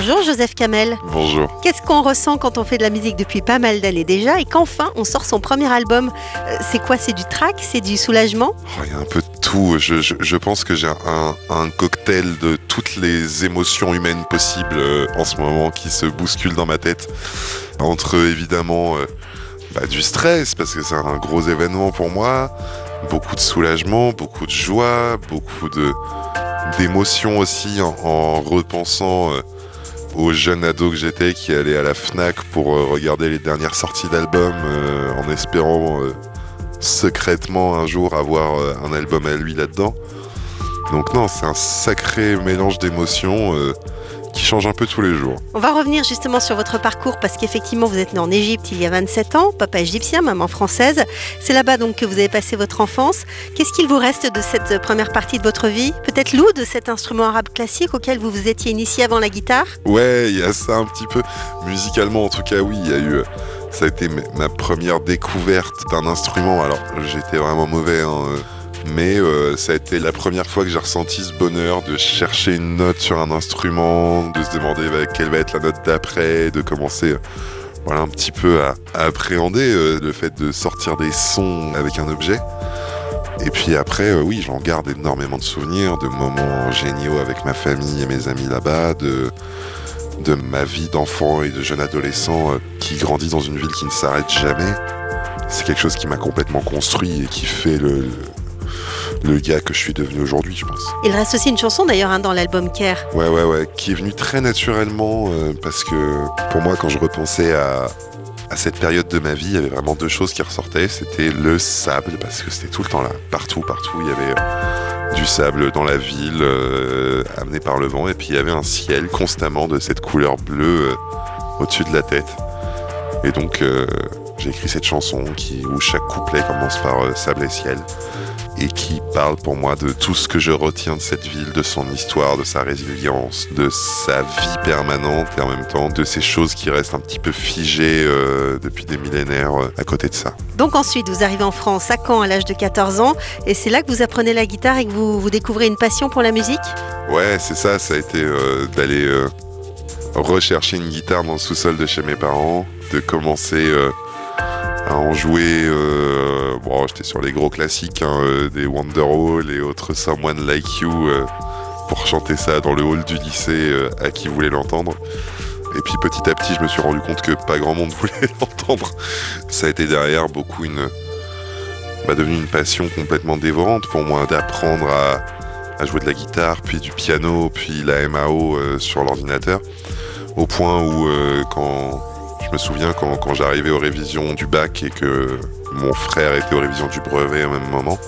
Bonjour Joseph Kamel. Bonjour. Qu'est-ce qu'on ressent quand on fait de la musique depuis pas mal d'années déjà et qu'enfin on sort son premier album Euh, C'est quoi C'est du track C'est du soulagement? Oh, Il y a un peu de tout. Je, je- je pense que j'ai un, un cocktail de toutes les émotions humaines possibles euh, en ce moment qui se bousculent dans ma tête. Entre évidemment euh, bah, du stress parce que c'est un gros événement pour moi, beaucoup de soulagement, beaucoup de joie, beaucoup de d'émotions aussi en, en repensant euh, au jeune ado que j'étais qui allait à la Fnac pour euh, regarder les dernières sorties d'albums euh, en espérant euh, secrètement un jour avoir un album à lui là-dedans. Donc non, c'est un sacré mélange d'émotions qui change un peu tous les jours. On va revenir justement sur votre parcours parce qu'effectivement vous êtes né en Égypte il y a 27 ans, papa égyptien, maman française. C'est là-bas donc que vous avez passé votre enfance. Qu'est-ce qu'il vous reste de cette première partie de votre vie? Peut-être l'oud de cet instrument arabe classique auquel vous vous étiez initié avant la guitare? Ouais, il y a ça un petit peu. Musicalement, en tout cas, oui, il y a eu. euh, Ça a été ma première découverte d'un instrument. Alors, j'étais vraiment mauvais, hein, euh, mais euh, ça a été la première fois que j'ai ressenti ce bonheur de chercher une note sur un instrument, de se demander bah, quelle va être la note d'après, de commencer. euh, Voilà un petit peu à, appréhender euh, le fait de sortir des sons avec un objet. Et puis après, oui, j'en garde énormément de souvenirs, de moments géniaux avec ma famille et mes amis là-bas, de, de ma vie d'enfant et de jeune adolescent qui grandit dans une ville qui ne s'arrête jamais. C'est quelque chose qui m'a complètement construit et qui fait le, le gars que je suis devenu aujourd'hui, je pense. Il reste aussi une chanson d'ailleurs hein, dans l'album Care. Ouais, ouais, ouais, qui est venu très naturellement euh, parce que pour moi, quand je repensais à, à cette période de ma vie, il y avait vraiment deux choses qui ressortaient. C'était le sable, parce que c'était tout le temps là, partout, partout. Il y avait euh, du sable dans la ville, euh, amené par le vent, et puis il y avait un ciel constamment de cette couleur bleue euh, au-dessus de la tête. Et donc, j'ai écrit cette chanson qui, où chaque couplet commence par sable et ciel et qui parle pour moi de tout ce que je retiens de cette ville, de son histoire, de sa résilience, de sa vie permanente et en même temps de ces choses qui restent un petit peu figées euh, depuis des millénaires euh, à côté de ça. Donc ensuite vous arrivez en France à Caen à l'âge de 14 ans et c'est là que vous apprenez la guitare et que vous, vous découvrez une passion pour la musique? Ouais, c'est ça, ça a été euh, d'aller rechercher une guitare dans le sous-sol de chez mes parents, de commencer en jouer. euh, bon, j'étais sur les gros classiques, hein, euh, des Wonderwall et autres Someone Like You, euh, pour chanter ça dans le hall du lycée euh, à qui voulait l'entendre. Et puis petit à petit, je me suis rendu compte que pas grand monde voulait l'entendre. Ça a été derrière beaucoup une, bah, devenu une passion complètement dévorante pour moi d'apprendre à, jouer de la guitare, puis du piano, puis la MAO euh, sur l'ordinateur, au point où euh, quand je me souviens quand, j'arrivais aux révisions du bac et que mon frère était aux révisions du brevet au même moment,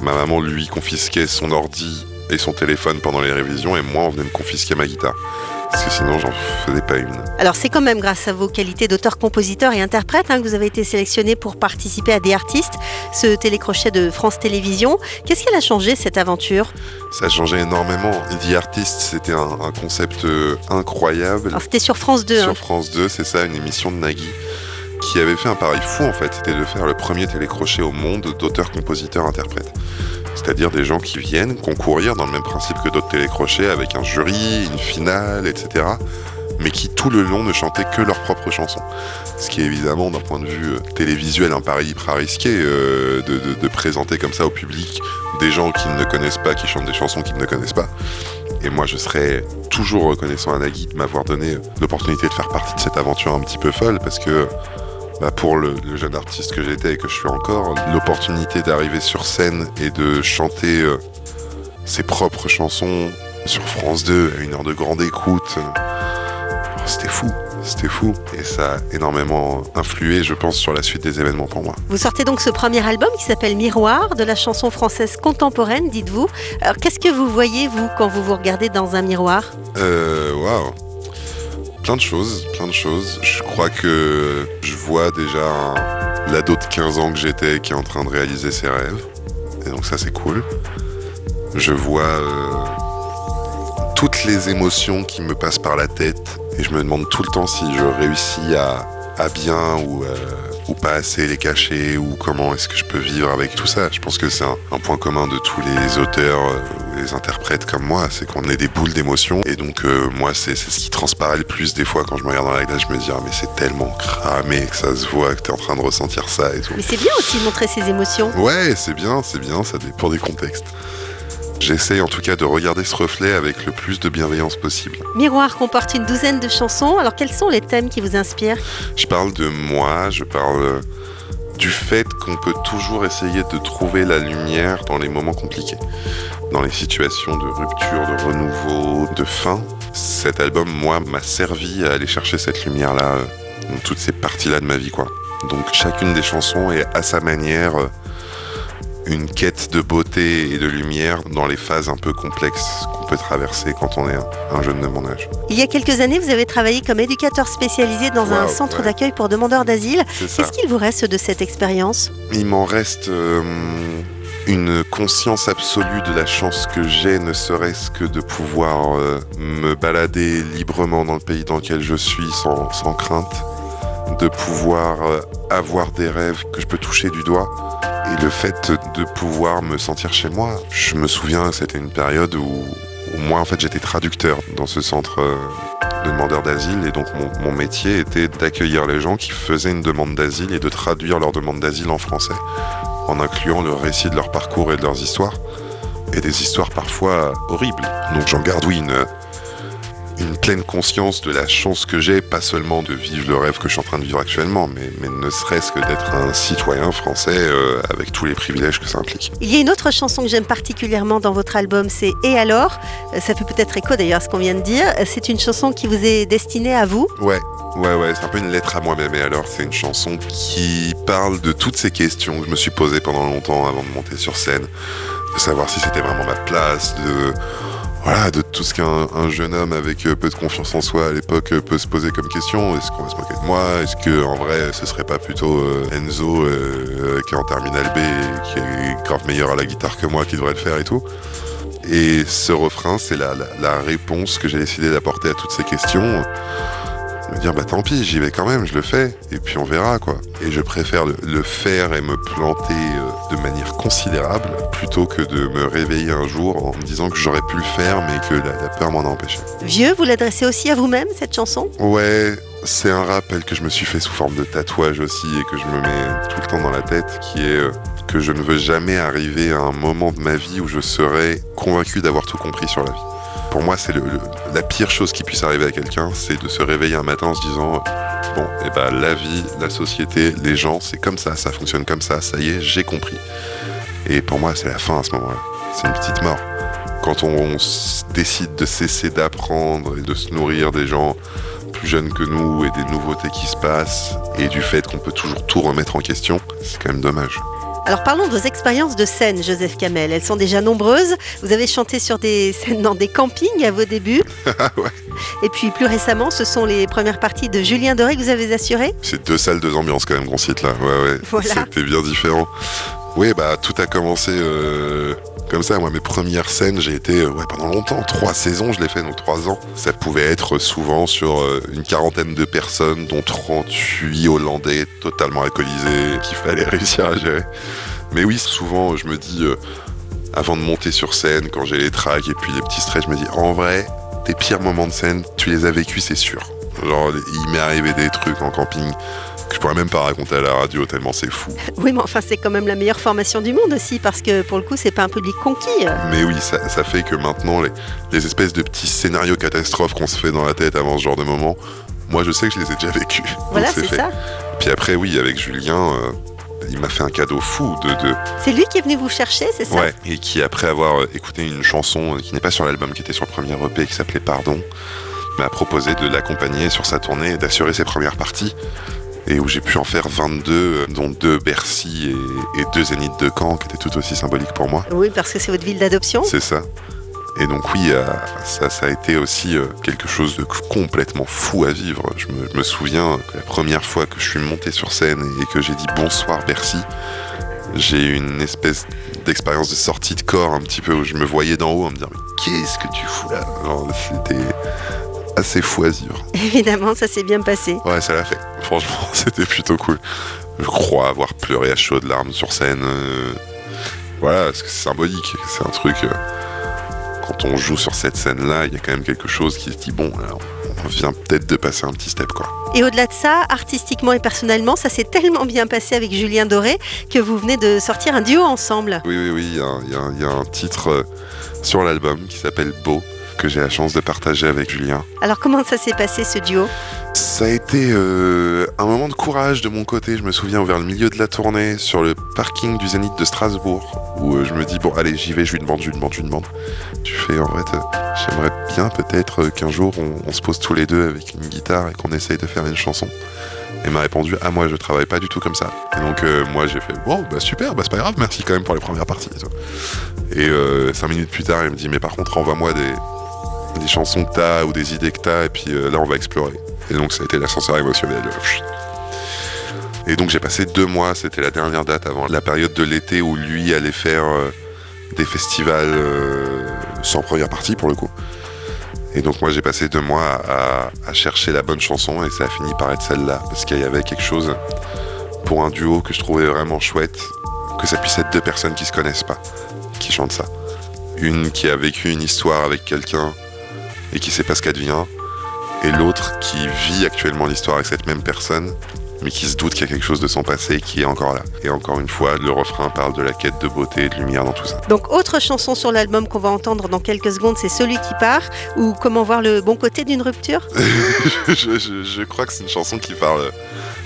ma maman lui confisquait son ordi et son téléphone pendant les révisions et moi on venait me confisquer ma guitare. Parce que sinon j'en faisais pas une. Alors c'est quand même grâce à vos qualités d'auteur, compositeur et interprète hein, que vous avez été sélectionné pour participer à des artistes, ce télécrochet de France Télévisions. Qu'est-ce qu'elle a changé cette aventure? Ça a changé énormément. The Artist, c'était un, un concept euh, incroyable. Alors c'était sur France 2. hein. Sur France 2, c'est ça, une émission de Nagui qui avait fait un pari fou en fait, c'était de faire le premier télécrochet au monde d'auteurs, compositeurs, interprètes. C'est-à-dire des gens qui viennent concourir dans le même principe que d'autres télécrochets avec un jury, une finale, etc. Mais qui tout le long ne chantaient que leurs propres chansons. Ce qui est évidemment d'un point de vue euh, télévisuel un pari hyper risqué euh, de, présenter comme ça au public des gens qui ne connaissent pas, qui chantent des chansons qu'ils ne connaissent pas. Et moi, je serais toujours reconnaissant à Nagui de m'avoir donné l'opportunité de faire partie de cette aventure un petit peu folle parce que bah, pour le, le jeune artiste que j'étais et que je suis encore, l'opportunité d'arriver sur scène et de chanter euh, ses propres chansons sur France 2 à une heure de grande écoute, euh, c'était fou. C'était fou et ça a énormément influé, je pense, sur la suite des événements pour moi. Vous sortez donc ce premier album qui s'appelle Miroir, de la chanson française contemporaine, dites-vous. Alors qu'est-ce que vous voyez, vous, quand vous vous regardez dans un miroir? Euh, waouh. Plein de choses, plein de choses. Je crois que je vois déjà l'ado de 15 ans que j'étais qui est en train de réaliser ses rêves. Et donc ça c'est cool. Je vois euh, toutes les émotions qui me passent par la tête et je me demande tout le temps si je réussis à, à bien ou, euh, ou pas assez les cacher ou comment est-ce que je peux vivre avec tout ça. Je pense que c'est un, un point commun de tous les auteurs euh, ou les interprètes comme moi, c'est qu'on est des boules d'émotions et donc euh, moi c'est c'est ce qui transparaît le plus des fois quand je me regarde dans la glace, je me dis ah mais c'est tellement cramé que ça se voit que t'es en train de ressentir ça et tout. Mais c'est bien aussi de montrer ses émotions. Ouais, c'est bien, c'est bien, ça dépend des contextes. J'essaye en tout cas de regarder ce reflet avec le plus de bienveillance possible. Miroir comporte une douzaine de chansons. Alors quels sont les thèmes qui vous inspirent? Je parle de moi, je parle du fait qu'on peut toujours essayer de trouver la lumière dans les moments compliqués, dans les situations de rupture, de renouveau, de fin. Cet album, moi, m'a servi à aller chercher cette lumière-là euh, dans toutes ces parties-là de ma vie, quoi. Donc chacune des chansons est à sa manière euh, une quête de beauté et de lumière dans les phases un peu complexes qu'on peut traverser quand on est un, un jeune de mon âge. Il y a quelques années, vous avez travaillé comme éducateur spécialisé dans un centre ouais. d'accueil pour demandeurs d'asile. Qu'est-ce qu'il vous reste de cette expérience? Il m'en reste euh, une conscience absolue de la chance que j'ai, ne serait-ce que de pouvoir euh, me balader librement dans le pays dans lequel je suis sans, sans crainte, de pouvoir euh, avoir des rêves que je peux toucher du doigt. Et le fait de pouvoir me sentir chez moi, je me souviens, c'était une période où, où moi, en fait, j'étais traducteur dans ce centre euh, de demandeurs d'asile. Et donc, mon, mon métier était d'accueillir les gens qui faisaient une demande d'asile et de traduire leur demande d'asile en français, en incluant le récit de leur parcours et de leurs histoires. Et des histoires parfois horribles. Donc, j'en garde, oui, une, une pleine conscience de la chance que j'ai, pas seulement de vivre le rêve que je suis en train de vivre actuellement, mais, mais ne serait-ce que d'être un citoyen français euh, avec tous les privilèges que ça implique. Il y a une autre chanson que j'aime particulièrement dans votre album, c'est Et alors? Euh, Ça fait peut-être écho d'ailleurs à ce qu'on vient de dire. Euh, C'est une chanson qui vous est destinée à vous? Ouais, ouais, ouais, c'est un peu une lettre à moi-même. Et alors, c'est une chanson qui parle de toutes ces questions que je me suis posées pendant longtemps avant de monter sur scène, de savoir si c'était vraiment ma place, de voilà, de tout ce qu'un un jeune homme avec euh, peu de confiance en soi à l'époque euh, peut se poser comme question. Est-ce qu'on va se moquer de moi? Est-ce que en vrai, ce serait pas plutôt euh, Enzo qui est en terminale B qui est grave meilleur à la guitare que moi qui devrait le faire et tout? Et ce refrain, c'est la réponse que j'ai décidé d'apporter à toutes ces questions me dire bah tant pis, j'y vais quand même, je le fais, et puis on verra quoi. Et je préfère le, le faire et me planter euh, de manière considérable plutôt que de me réveiller un jour en me disant que j'aurais pu le faire mais que la, la peur m'en a empêché. Vieux, vous l'adressez aussi à vous-même, cette chanson? Ouais, c'est un rappel que je me suis fait sous forme de tatouage aussi et que je me mets tout le temps dans la tête qui est euh, que je ne veux jamais arriver à un moment de ma vie où je serai convaincu d'avoir tout compris sur la vie. Pour moi, c'est la pire chose qui puisse arriver à quelqu'un, c'est de se réveiller un matin en se disant bon, et ben la vie, la société, les gens, c'est comme ça, ça fonctionne comme ça, ça y est, j'ai compris. Et pour moi, c'est la fin à ce moment-là. C'est une petite mort. Quand on, décide de cesser d'apprendre et de se nourrir des gens plus jeunes que nous et des nouveautés qui se passent et du fait qu'on peut toujours tout remettre en question, c'est quand même dommage. Alors parlons de vos expériences de scène, Joseph Kamel. Elles sont déjà nombreuses. Vous avez chanté sur des scènes dans des campings à vos débuts. Ouais. Et puis plus récemment, ce sont les premières parties de Julien Doré que vous avez assurées. C'est deux salles, deux ambiances quand même qu'on cite là. Ouais, ouais. Voilà. C'était bien différent. Oui, bah tout a commencé euh, comme ça. Moi, mes premières scènes, j'ai été euh, pendant longtemps, trois saisons, je l'ai fait, donc trois ans. Ça pouvait être souvent sur euh, une quarantaine de personnes, dont 38 Hollandais totalement alcoolisés, qu'il fallait réussir à gérer. Mais oui, souvent, je me dis, euh, avant de monter sur scène, quand j'ai les tracks et puis les petits stress, je me dis, en vrai, tes pires moments de scène, tu les as vécus, c'est sûr. Genre, il m'est arrivé des trucs en camping que je pourrais même pas raconter à la radio tellement c'est fou. Oui, mais enfin, c'est quand même la meilleure formation du monde aussi, parce que pour le coup, c'est pas un public conquis. Mais oui, ça, ça fait que maintenant, les, les espèces de petits scénarios catastrophes qu'on se fait dans la tête avant ce genre de moment, moi je sais que je les ai déjà vécus. Voilà, c'est ça. Puis après, oui, avec Julien, euh, il m'a fait un cadeau fou de, de, C'est lui qui est venu vous chercher, c'est ça? Ouais, et qui après avoir écouté une chanson qui n'est pas sur l'album, qui était sur le premier EP, qui s'appelait Pardon, m'a proposé de l'accompagner sur sa tournée et d'assurer ses premières parties. Et où j'ai pu en faire 22, euh, dont deux Bercy et, et deux Zénith de Caen, qui étaient tout aussi symboliques pour moi. Oui, parce que c'est votre ville d'adoption. C'est ça. Et donc oui, euh, ça, ça a été aussi euh, quelque chose de complètement fou à vivre. Je me, je me souviens que la première fois que je suis monté sur scène et que j'ai dit bonsoir Bercy, j'ai eu une espèce d'expérience de sortie de corps un petit peu où je me voyais d'en haut en me disant mais qu'est-ce que tu fous là? C'était assez vivre. Évidemment, ça s'est bien passé. Ouais, ça l'a fait. Franchement, c'était plutôt cool. Je crois avoir pleuré à chaudes larmes sur scène. euh, Voilà, parce que c'est symbolique. C'est un truc. euh, Quand on joue sur cette scène-là, il y a quand même quelque chose qui se dit bon, alors, on vient peut-être de passer un petit step, quoi. Et au-delà de ça, artistiquement et personnellement, ça s'est tellement bien passé avec Julien Doré que vous venez de sortir un duo ensemble. Oui, oui, oui, y, y il y a un titre euh, sur l'album qui s'appelle Beau, que j'ai la chance de partager avec Julien. Alors comment ça s'est passé ce duo? Ça a été euh, un moment de courage de mon côté, je me souviens, vers le milieu de la tournée, sur le parking du Zénith de Strasbourg, où euh, je me dis, bon, allez, j'y vais, je lui demande, je lui demande, je lui demande. Tu fais, en fait, euh, j'aimerais bien peut-être qu'un jour, on, on se pose tous les deux avec une guitare et qu'on essaye de faire une chanson. Et m'a répondu, ah, moi, je travaille pas du tout comme ça. Et donc, euh, moi, j'ai fait, bon, bah super, bah c'est pas grave, merci quand même pour les premières parties. Et, tout. Et euh, cinq minutes plus tard, il me dit, mais par contre, envoie-moi des, des chansons que t'as ou des idées que t'as, et puis euh, là, on va explorer. Et donc ça a été l'ascenseur émotionnel. Et donc j'ai passé deux mois, c'était la dernière date avant la période de l'été où lui allait faire euh, des festivals euh, sans première partie pour le coup. Et donc moi j'ai passé deux mois à, chercher la bonne chanson et ça a fini par être celle-là parce qu'il y avait quelque chose pour un duo que je trouvais vraiment chouette, que ça puisse être deux personnes qui se connaissent pas, qui chantent ça. Une qui a vécu une histoire avec quelqu'un et qui sait pas ce qu'elle devient, et l'autre qui vit actuellement l'histoire avec cette même personne, mais qui se doute qu'il y a quelque chose de son passé qui est encore là. Et encore une fois, le refrain parle de la quête de beauté et de lumière dans tout ça. Donc autre chanson sur l'album qu'on va entendre dans quelques secondes, c'est Celui qui part ou Comment voir le bon côté d'une rupture? Je, je- je crois que c'est une chanson qui parle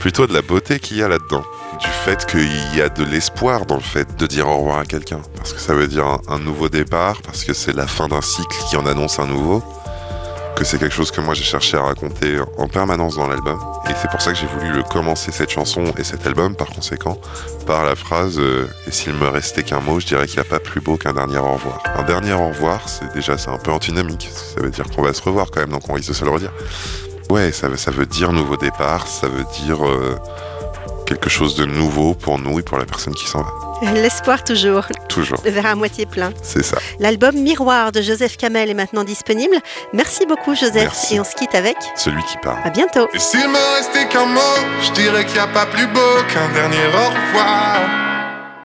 plutôt de la beauté qu'il y a là-dedans. Du fait qu'il y a de l'espoir dans le fait de dire au revoir à quelqu'un. Parce que ça veut dire un, un nouveau départ, parce que c'est la fin d'un cycle qui en annonce un nouveau. Que c'est quelque chose que moi j'ai cherché à raconter en permanence dans l'album. Et c'est pour ça que j'ai voulu le commencer cette chanson et cet album par conséquent par la phrase euh, Et s'il me restait qu'un mot, je dirais qu'il n'y a pas plus beau qu'un dernier au revoir. Un dernier au revoir, c'est déjà c'est un peu antinomique. Ça veut dire qu'on va se revoir quand même, donc on risque de se le redire. Ouais, ça, veut- dire nouveau départ, ça veut dire euh, quelque chose de nouveau pour nous et pour la personne qui s'en va. L'espoir toujours, Toujours, le verre à moitié plein. c'est ça. L'album Miroir de Joseph Kamel est maintenant disponible. Merci beaucoup Joseph Merci. et on se quitte avec. Celui qui part. À bientôt. Et s'il me restait qu'un mot, je dirais qu'il n'y a pas plus beau qu'un dernier au revoir.